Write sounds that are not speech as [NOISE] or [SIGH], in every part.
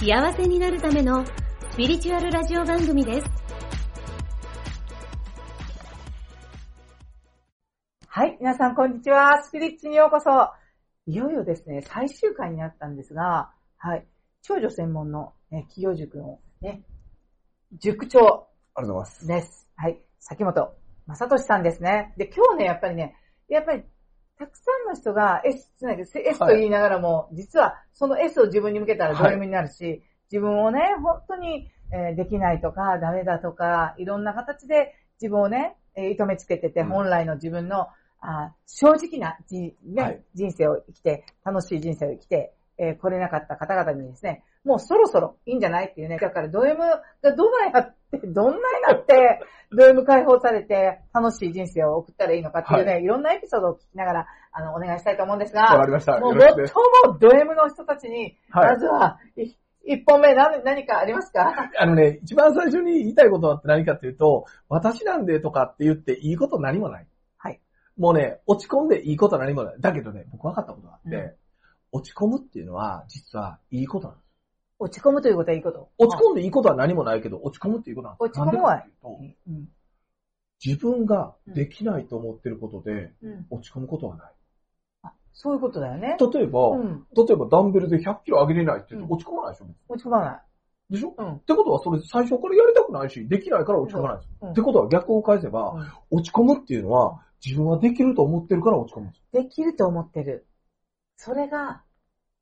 幸せになるためのスピリチュアルラジオ番組です。はい、皆さんこんにちは。スピリッチにようこそ。いよいよですね、最終回になったんですが、はい、長女専門の、ね、企業塾のね、塾長ありがとうございます。です。はい、崎本正俊さんですね。で、今日ね、やっぱりね、やっぱり、たくさんの人が S つないで、S と言いながらも、実はその S を自分に向けたらド M になるし、自分をね、本当に、えーできないとか、ダメだとか、いろんな形で自分をね、えー射止めつけてて、うん。本来の自分の、あー正直なじ、ねはい。人生を生きて、楽しい人生を生きて、えー来れなかった方々にですね、もうそろそろいいんじゃないっていうね。だからド M がどないなって、どんなになって、ド M 解放されて楽しい人生を送ったらいいのかっていうね、、はいろんなエピソードを聞きながら、あの、お願いしたいと思うんですわかが、りました。もう。最もド M の人たちに、はいまずは、い一本目何何かありますか？あのね、一番最初に言いたいことはって何かっていうと、私なんでとかって言っていいこと何もない。はい。もうね、落ち込んでいいこと何もない。だけどね、僕分かったことがあって、うん落ち込むっていうのは、実はいいことなんです。落ち込むということはいいこと。落ち込んでいいことは何もないけど、落ち込むっていうことなんです。落ち込むは。自分ができないと思ってることで、うん。落ち込むことはない。あ、そういうことだよね。例えば、うん。例えばダンベルで100キロ上げれないって落ち込まないでしょ、落ち込まない。でしょ？うん。ってことはそれ最初からやりたくないし、できないから落ち込まないんですよ。うんってことは逆を返せば、うん落ち込むっていうのは、自分はできると思ってるから落ち込むんですできると思ってる。それが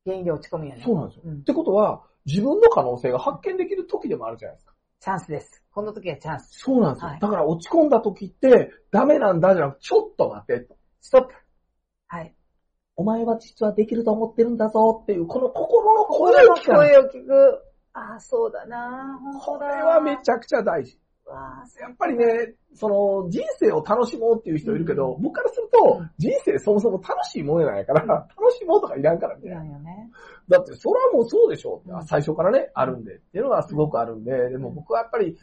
原因で落ち込むよね。そうなんですよ。うんってことは、自分の可能性が発見できる時でもあるじゃないですか。チャンスです。この時はチャンス。そうなんですよ。はいだから落ち込んだ時って、ダメなんだじゃなくて、ちょっと待てと。ストップ。はい。お前は実はできると思ってるんだぞっていう、この心の声を聞かない。声を聞く。ああ、そうだなこれはめちゃくちゃ大事。やっぱりね、その人生を楽しもうっていう人いるけど、僕からすると、うん。人生そもそも楽しいもんやないから、うん。楽しもうとかいらんからみたいら。んよね。だって、それはもうそうでしょ。う、うん。最初からね、あるんで。っていうのはすごくあるんで、でも僕はやっぱり、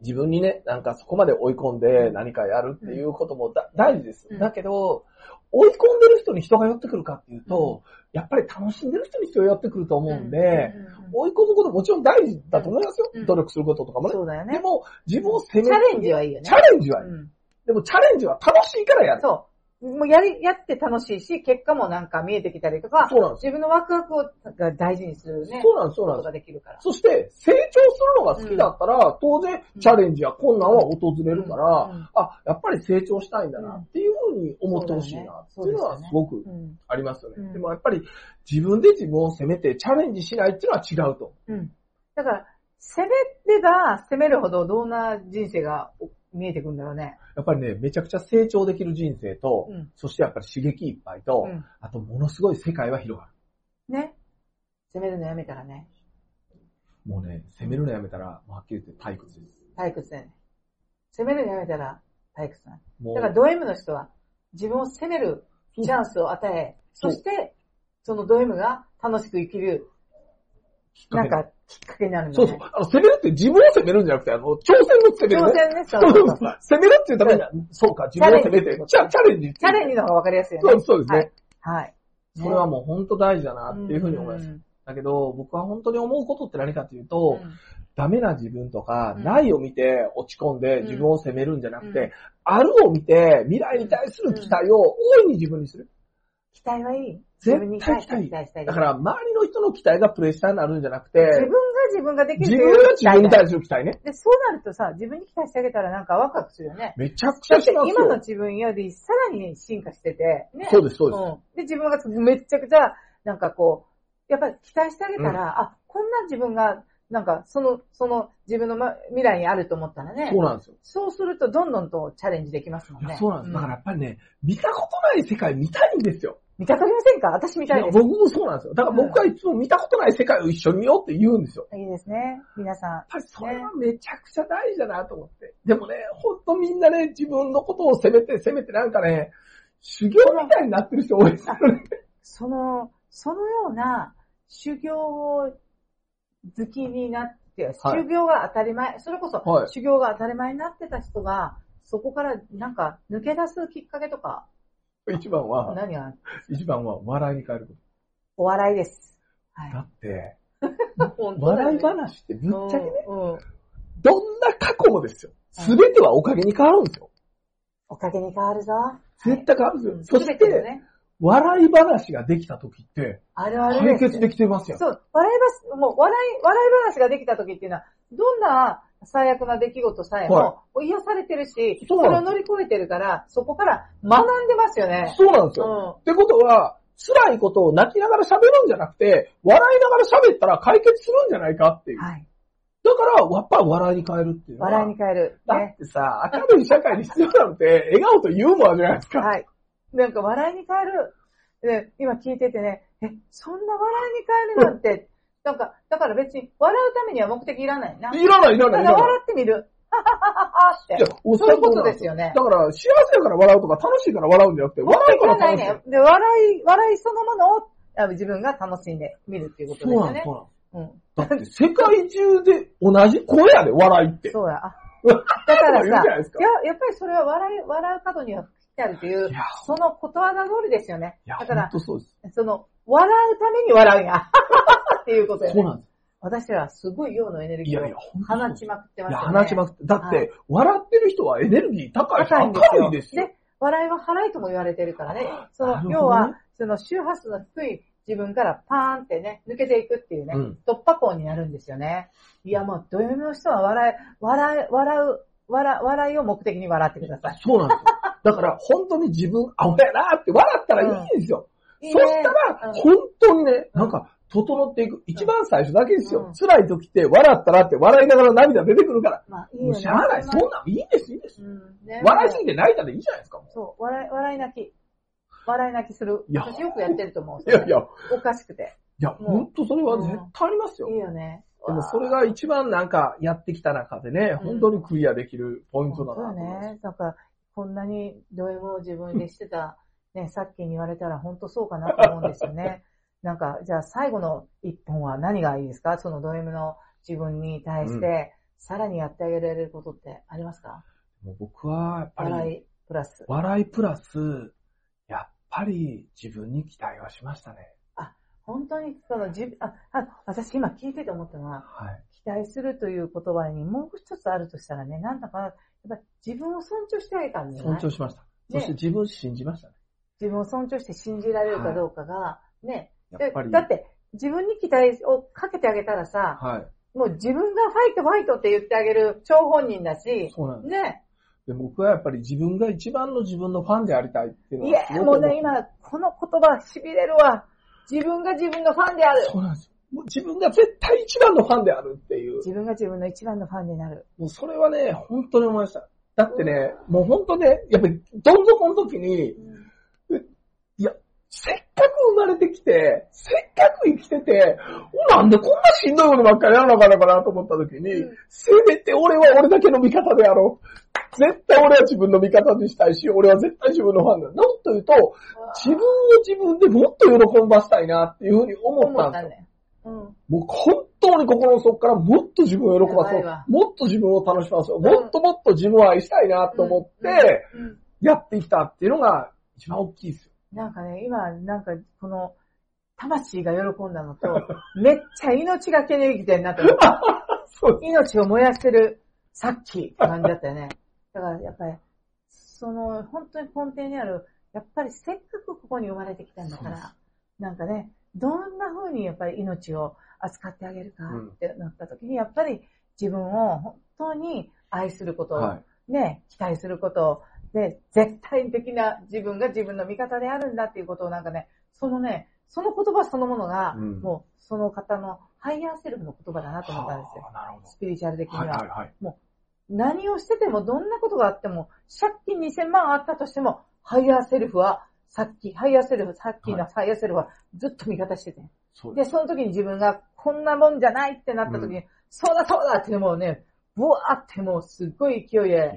自分にね、なんかそこまで追い込んで何かやるっていうこともだ大事です。うん。だけど、追い込んでる人に人が寄ってくるかっていうと、やっぱり楽しんでる人に人が寄ってくると思うんで、追い込むこともちろん大事だと思いますよ。うん努力することとかもね。そうだよね。でも、自分を責めチャレンジはいいよね。チャレンジはいい。うんでもチャレンジは楽しいからやる。そう。もうやり、やって楽しいし、結果もなんか見えてきたりとか、そうなんです自分のワクワクをが大事にするね。そうなんです、そうなんです。ができるから。そして、成長するのが好きだったら、当然、チャレンジや困難は訪れるから、あ、やっぱり成長したいんだなっていうふうに思ってほしいなっていうのはすごくうん。ありますよね。うんでもやっぱり自分で自分を責めてチャレンジしないっていうのは違うと。うん。だから、攻めれば攻めるほどどんな人生が見えてくるんだろうね。やっぱりね、めちゃくちゃ成長できる人生と、うんそしてやっぱり刺激いっぱいと、うん。あとものすごい世界は広がる。ね。攻めるのやめたらね、もうね、責めるのやめたら、はっきり言って退屈です。退屈だよね。攻めるのやめたら退屈だね。もう。だからド M の人は自分を責めるチャンスを与え、そして、そのド M が楽しく生きる、なんかきっかけになるんだそうそう。あの、攻めるって自分を責めるんじゃなくて、あの、挑戦の責めるね。挑戦ね、そそう。うそう。う。そう。う。攻めるっていう。ためには、そう。か、自分を責めて、チャチャレンジ。チャレンジの方がわかりやすいよね。そう。そうですね。はい。はい。それはもう本当大事だなっていうふうに思います。んだけど、僕は本当に思うことって何かっていうと、うんダメな自分とか、うんないを見て落ち込んでうん自分を責めるんじゃなくて、うんあるを見て未来に対する期待を大いに自分にする。期待はいい。絶対期待期待したい。だから、周りの人の期待がプレッシャーになるんじゃなくて、自分が自分ができる自分が自分に対する期待ね。で、そうなるとさ、自分に期待してあげたらなんかワクワクするよね。めちゃくちゃしますよ。今の自分よりさらに進化してて、ね。そうです、そうです。うん。で、自分がめっちゃくちゃ、なんかこう、やっぱり期待してあげたら、あ、こんな自分が、なんか、その、その自分の、ま、未来にあると思ったらね。そうなんですよ。そうすると、どんどんとチャレンジできますもんね。そうなんです。だからやっぱりね、見たことない世界見たいんですよ。見たくありませんか私見たいです。僕もそうなんですよ。だから僕はいつも見たことない世界を一緒に見ようって言うんですよ。いいですね。皆さん。やっぱりそれはめちゃくちゃ大事だなと思って。でもね、ほんとみんなね、自分のことを責めて責めてなんかね、修行みたいになってる人多いですよね。その、そのような修行を好きになって、はい修行が当たり前、それこそはい修行が当たり前になってた人が、そこからなんか抜け出すきっかけとか、一番は、何が？一番は笑いに変えるこお笑いです。はって、[LAUGHS] い。だよ笑いね話ってぶっちゃけね、うんうんどんな過去もですよ。すべてはおかげに変わるんですよ。おかげに変わるぞ。絶対変わるんですよ。そしすべてのて、ね、笑い話ができた時って、あるあるです。解決できてますよ。そう、笑い話、もう笑い、笑い話ができた時っていうのは、どんな最悪な出来事さえも、癒されてるし、それを乗り越えてるから、そこから学んでますよね。そうなんですうよ。ん。ってことは、辛いことを泣きながら喋るんじゃなくて、笑いながら喋ったら解決するんじゃないかっていう。はい。だから、やっぱ笑いに変えるっていう。笑いに変える。だっね。てさ、明るい社会に必要なのって、笑顔とユーモアじゃないですか。はい。なんか笑いに変える。で、今聞いててね、え、そんな笑いに変えるなんて、なんか、だから別に笑うためには目的いらないな。いらない、いらない。ただ笑ってみる。はははははって。いや、そういうことですよねだから、幸せだから笑うとか、楽しいから笑うんじゃなくて、笑うから楽しい。ね。で、笑い、笑いそのものをあ自分が楽しんで見るっていうことです、よねそ。うなんです。うん。だって、世界中で同じ声やで、笑いって。そうや。あ [LAUGHS] だからさいや、やっぱりそれは笑い、笑う角には来てあるといういや、そのことわざ通りですよね。いや、だからそうです。その、笑うために笑うんや。[LAUGHS] っていうことよね。そうなんです。私らすごい陽のエネルギーを放ちまくってまいや、すよね。放ちまくって。だっはて、笑ってる人はエネルギー高いし、高いんですよ。明るいですよ。で、笑いは払いとも言われてるからね。その、ね要は、その周波数の低い自分からパーンってね、抜けていくっていうね、うん突破口になるんですよね。いや、もう、土曜日の人は笑い、笑い、笑う、笑、笑いを目的に笑ってください。そうなんですよ。だから、[LAUGHS] 本当に自分、アホやなって笑ったらいいんですよ。いいそしたら、うん本当にね、なんか、整っていく。一番最初だけですよ。うん辛い時って、笑ったらって、笑いながら涙出てくるから。まあ、いいもう。しゃあない。そんなんいいです、いいです。うんね笑いすぎて泣いたらいいじゃないですか。もそう、笑い、笑い泣き。笑い泣きする。いや私よくやってると思う。ういやいや、おかしくて。いや、もう本当それは絶対ありますよ。いいよね。でもそれが一番なんかやってきた中でね、うん本当にクリアできるポイントだなと思います。ね。なんか、こんなにド M を自分でしてた、ね、さっきに言われたら本当そうかなと思うんですよね。[LAUGHS] なんか、じゃあ最後の一本は何がいいですか？そのド M の自分に対して、さらにやってあげられることってありますか？もう僕はやっぱり、笑いプラス。笑いプラス、やっぱり自分に期待はしましたね。本当に、その自分、あ、あ、私今聞いてて思ったのは、はい。期待するという言葉にもう一つあるとしたらね、なんだかな、やっぱり自分を尊重してあげたんじゃない尊重しました。そして自分を信じましたね。自分を尊重して信じられるかどうかが、ね、やっぱり。だって、自分に期待をかけてあげたらさ、はい。もう自分がファイトファイトって言ってあげる張本人だし、そうなんです。ね。で僕はやっぱり自分が一番の自分のファンでありたいっていうのいや、はすごく思ってもうね、今、この言葉痺れるわ。自分が自分のファンである。そうなんです。もう自分が絶対一番のファンであるっていう。自分が自分の一番のファンになる。もうそれはね、本当に思いました。だってね、もう本当ね、やっぱりどん底の時に、いや、せっかく生まれてきて、せっかく生きてて、なんでこんなしんどいことばっかりやらなあかんのかなと思った時に、うんせめて俺は俺だけの味方であろう。絶対俺は自分の味方にしたいし、俺は絶対自分のファンだ。もっと言うと、自分を自分でもっと喜ばしたいなっていうふうに思思ったんだよ。うん。もう本当に心の底からもっと自分を喜ばそう。もっと自分を楽しまそう。もっともっと自分を愛したいなと思って、うんうんやってきたっていうのが一番大きいですよ。なんかね、今、なんか、この、魂が喜んだのと、[LAUGHS] めっちゃ命がけに生きてんなと思って。[LAUGHS] そう命を燃やしてる、さっきって感じだったよね。だからやっぱり、その、本当に根底にある、やっぱりせっかくここに生まれてきたんだから、なんかね、どんな風にやっぱり命を扱ってあげるかってなった時に、やっぱり自分を本当に愛すること、はい。ね、期待すること、で、絶対的な自分が自分の味方であるんだっていうことをなんかね、そのね、その言葉そのものが、うんもうその方のハイヤーセルフの言葉だなと思ったんですよ。スピリチュアル的には。はいはいはい。何をしてても、どんなことがあっても、借金2000万あったとしても、ハイヤーセルフはさっき、ハイヤーセルフ、さっきのハイヤーセルフはずっと味方してて。で、そうです。その時に自分がこんなもんじゃないってなった時に、そうだそうだってもうね、ブワーってもうすっごい勢いいでや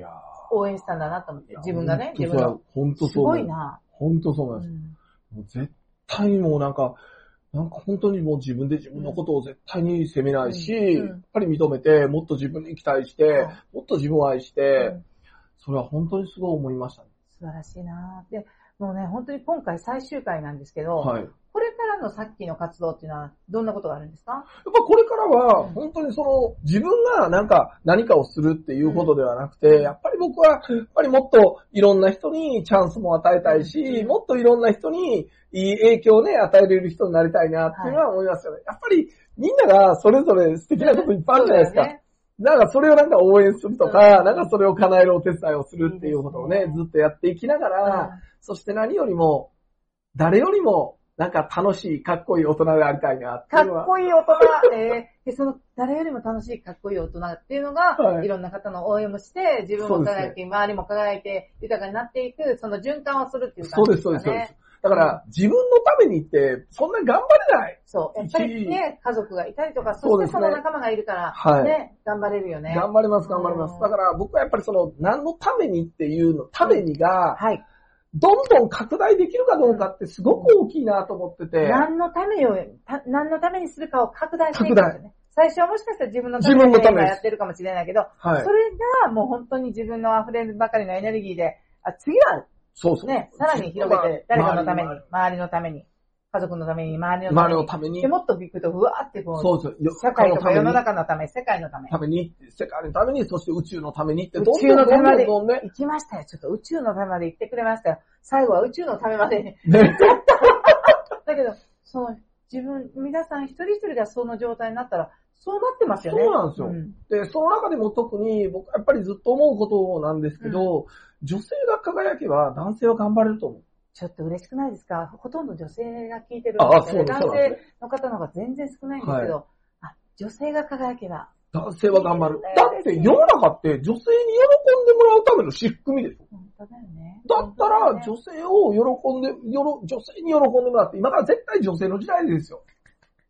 応援したんだなと思って、自分がね、自分の。本当すそうす。ごいな。本当そう思います。うんもう絶対にもうなんか、なんか本当にもう自分で自分のことを絶対に責めないし、うんうんやっぱり認めて、もっと自分に期待して、はいもっと自分を愛しうて、んそれは本当にすごい思いましたね。素晴らしいなで、もうね、本当に今回最終回なんですけど、はい。やっこれからのさっきの活動っていうのはどんなことがあるんですか？ぱこれからはうん、本当にその、自分がなんか何かをするっていうことではなくて、うん。やっぱり僕は、やっぱりもっといろんな人にチャンスも与えたいし、うん。もっといろんな人にいい影響をね、与えれる人になりたいなっていうのは思いますよね。やっぱりみんながそれぞれ素敵なこといっぱいあるじゃないですか。なんかそれをなんか応援するとか、うん。なんかそれを叶えるお手伝いをするっていうことをねずっとやっていきながら、そして何よりも、誰よりも、なんか楽しい、かっこいい大人でありたいなってかっ。こいい大人、えーで、その、誰よりも楽しいかっこいい大人っていうのが、はいい、ろんな方の応援もして、自分も輝き、周りも輝いて、豊かになっていく、その循環をするっていうそうです、感じですかね。そうです、そうです。だから、自分のためにって、そんな頑張れない。そう。やっぱりね、家族がいたりとか、そしてその仲間がいるから、はいね、頑張れるよね。頑張ります、頑張りますう。んだから僕はやっぱりその、何のためにっていうの、ためにが、はい。どんどん拡大できるかどうかってすごく大きいなと思ってて。何のためを、た何のためにするかを拡大していくんですよね。最初はもしかしたら自分のためにやってるかもしれないけど、はいそ。れがもう本当に自分の溢れるばかりのエネルギーで、あ次はそうそう。ね、さらに広げて、誰かのために周りのために、家族のために、周りのた周めに。りのためにで、。もっと行くと、ふわーってこう、そうですよ。社会とか世のの中のため、世界のため。ために、世界のために、そして宇宙のためにって、宇どん宙のためまでどんどんどんどんね。行きましたよ。ちょっと宇宙のためまで行ってくれましたよ。最後は宇宙のためまで。[LAUGHS] ね [LAUGHS] だけど、その、自分、皆さん一人一人がその状態になったら、そうなってますよね。そうなんですよんで、その中でも特に僕やっぱりずっと思うことなんですけど、女性が輝けば男性は頑張れると思う。ちょっと嬉しくないですか？ほとんど女性が聞いてるんですそうです、けど男性の方の方が全然少ないんですけど、あ、女性が輝けば、男性は頑張るいい。だって世の中って女性に喜んでもらうための仕組みでしょ。本当だよね。だったら女性を喜んで、よろ女性に喜んでもらって、今から絶対女性の時代ですよ。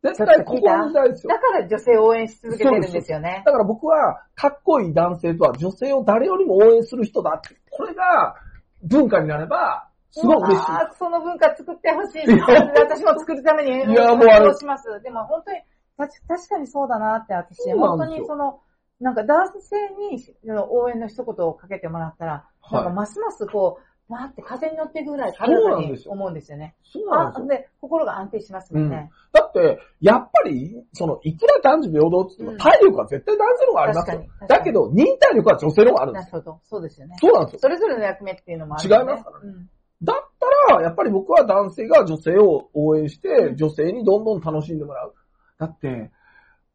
絶対ここの時代ですよ。だから女性を応援し続けてるんですよね。だから僕は、かっこいい男性とは女性を誰よりも応援する人だって。これが文化になれば、すごい嬉しい。あーその文化作ってほしい。私も作るために、いやもうあれします。でも本当に、た確かにそうだなって私、本当にその、なんか男性に応援の一言をかけてもらったら、はいなんかますますこう、わーって風に乗っていくぐらい軽やかに思うんですよね。そうなんですよ。あで、心が安定しますもんね。だって、やっぱり、その、いくら男女平等って言っても、うん体力は絶対男性の方がありますよ確かに。確かにだけど、忍耐力は女性の方があるんですよ。なるほど。そうですよね。そうなんですよ。それぞれの役目っていうのもある、違いますからうんだったら、やっぱり僕は男性が女性を応援してう、ん女性にどんどん楽しんでもらう。だって、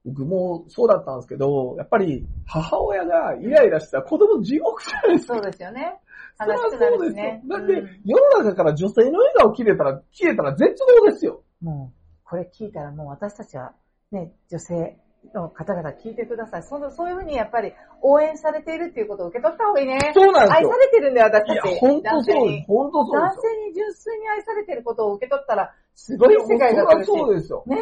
僕もそうだったんですけど、やっぱり母親がイライラしたら子供地獄じゃないですか。そうですよね。それは悲しくなそうですよるしね。。だってうん、世の中から女性の笑顔消えたら、消えたら絶望ですよ。もう、これ聞いたらもう私たちは、ね、女性の方々聞いてください。そのそういうふうにやっぱり応援されているっていうことを受け取った方がいいね。そうなんですよ愛さ。れてるんだよ、私いやたち。、本当男性そうですに。。本当そう男ですよ。性に純粋に愛されてることを受け取ったら、すごい世界が来るし。そうですよ。ね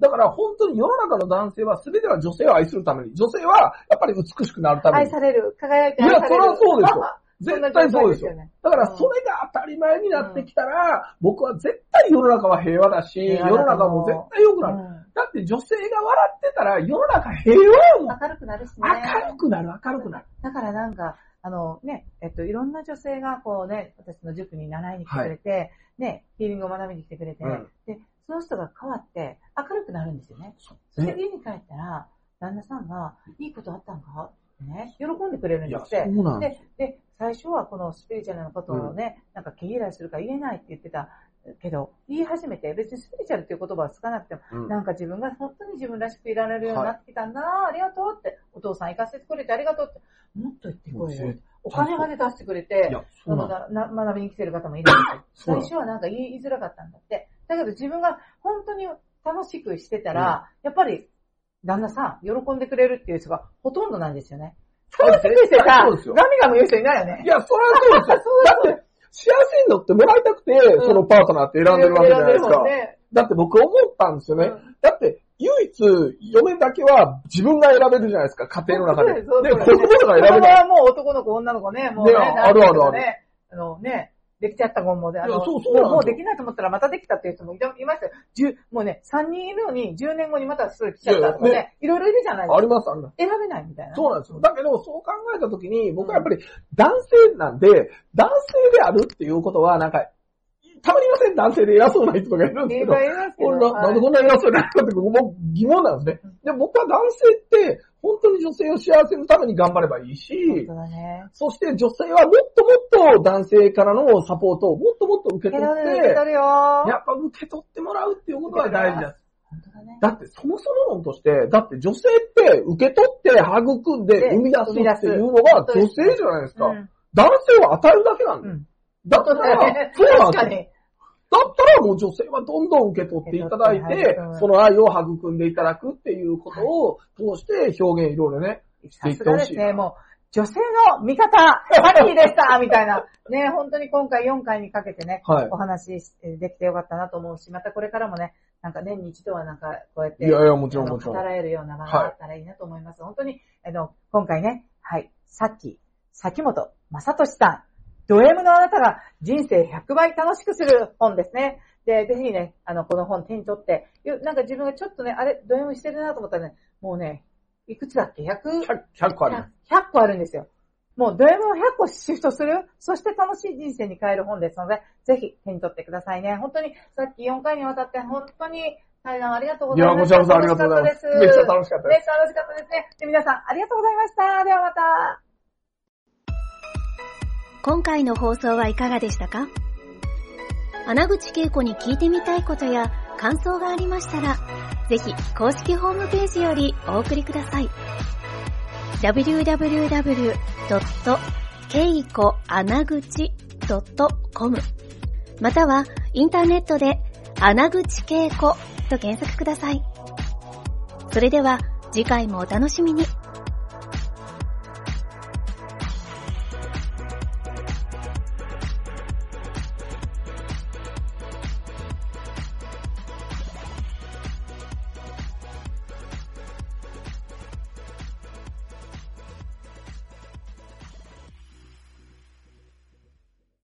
だから本当に世の中の男性は全ては女性を愛するために、女性はやっぱり美しくなるために。愛される、輝いていや、愛される。それはそうですよ。[LAUGHS] 絶対そうですよ。だからそれが当たり前になってきたら、僕は絶対世の中は平和だし、世の中も絶対良くなる。うんだって女性が笑ってたら世の中平和やもん。明るくなるしね。明るくなる、明るくなる。だからなんか、あのね、えっと、いろんな女性がこうね、私の塾に習いに来てくれて、ね、ヒーリングを学びに来てくれて、うんで、その人が変わって明るくなるんですよね。そして家に帰ったら、旦那さんが、いいことあったんか？ね、喜んでくれるんですって。で、で、最初はこのスピリチュアルなことをね、なんか毛嫌いするから言えないって言ってたけど、言い始めて、別にスピリチュアルっていう言葉はつかなくても、うん。なんか自分が本当に自分らしくいられるようになってきたんだな、ありがとうって、お父さん行かせてくれてありがとうって、もっと言ってこいよ。お金まで出してくれての。な学びに来てる方もいるんです [LAUGHS] 最初はなんか言い言いづらかったんだって。だけど自分が本当に楽しくしてたら、やっぱり旦那さん喜んでくれるっていう人がほとんどなんですよね。楽しくしてた、そうですよガミガミ言う人いないよね。いや、それはそうですよ。[LAUGHS] そうだって、幸せに乗ってもらいたくて、んそのパートナーって選んでるわけじゃないですか。だって僕思ったんですよね。うんだって、唯一、嫁だけは自分が選べるじゃないですか、家庭の中で。で、子供とか選べ子供。はもう男の子、女の子ね、もうね、ねあるあるあるね。あのね、できちゃった子もで、あの、そうそうでもうもうできないと思ったらまたできたっていう人もいましたよ。10もうね、3人いるのに10年後にまた1人来ちゃったとかね、いろいろいるじゃないですか。あります、あります。選べないみたいな。そうなんですよ。だけど、そう考えたときに、僕はやっぱり男性なんで、男性であるっていうことは、なんか、たまにいません、男性で偉そうな人がいるんですけどいますけど。俺ななんでこんなに偉そうになるかって僕も疑問なんですね。で、僕は男性って、本当に女性を幸せのために頑張ればいいし、ね。そして女性はもっともっと男性からのサポートをもっともっと受け取って、受け取るよやっぱ受け取ってもらうっていうことが大事です。だね。だってそもそも論として、だって女性って受け取って育んでで生み出すっていうのが女性じゃないですか。うん男性は与えるだけなんだよ。うん。だったら、[LAUGHS] そうなんですよ。だったらもう女性はどんどん受け取っていただいてその愛を育んでいただくっていうことを通して表現いろいろね、していってさすがですね。もう、女性の味方、ハッキーでしたみたいな。[LAUGHS] ね、本当に今回4回にかけてね、はいお話しできてよかったなと思うし、またこれからもね、なんか年に一度はなんかこうやって、いやいや、もちろんもちろん。語られるような場があったらいいなと思います。本当に、あの、今回ね、はい、さっき、崎本正俊さん、ド M のあなたが人生100倍楽しくする本ですね。で、ぜひね、あの、この本手に取って、よなんか自分がちょっとね、あれ、ド M してるなと思ったらね、もうね、いくつだっけ ?100、100, 100個あります。100個あるんですよ。もうド M を100個シフトする、そして楽しい人生に変える本ですので、ぜひ手に取ってくださいね。本当に、さっき4回にわたって本当に対談ありがとうごいや、ざいました。こちらこそありがとうございます。めっちゃ楽しかったです。めっちゃ楽しかったですね。で皆さん、ありがとうございました。ではまた。今回の放送はいかがでしたか？穴口恵子に聞いてみたいことや感想がありましたら、ぜひ公式ホームページよりお送りください。www.keikoanaguchi.com またはインターネットで穴口恵子と検索ください。それでは次回もお楽しみに。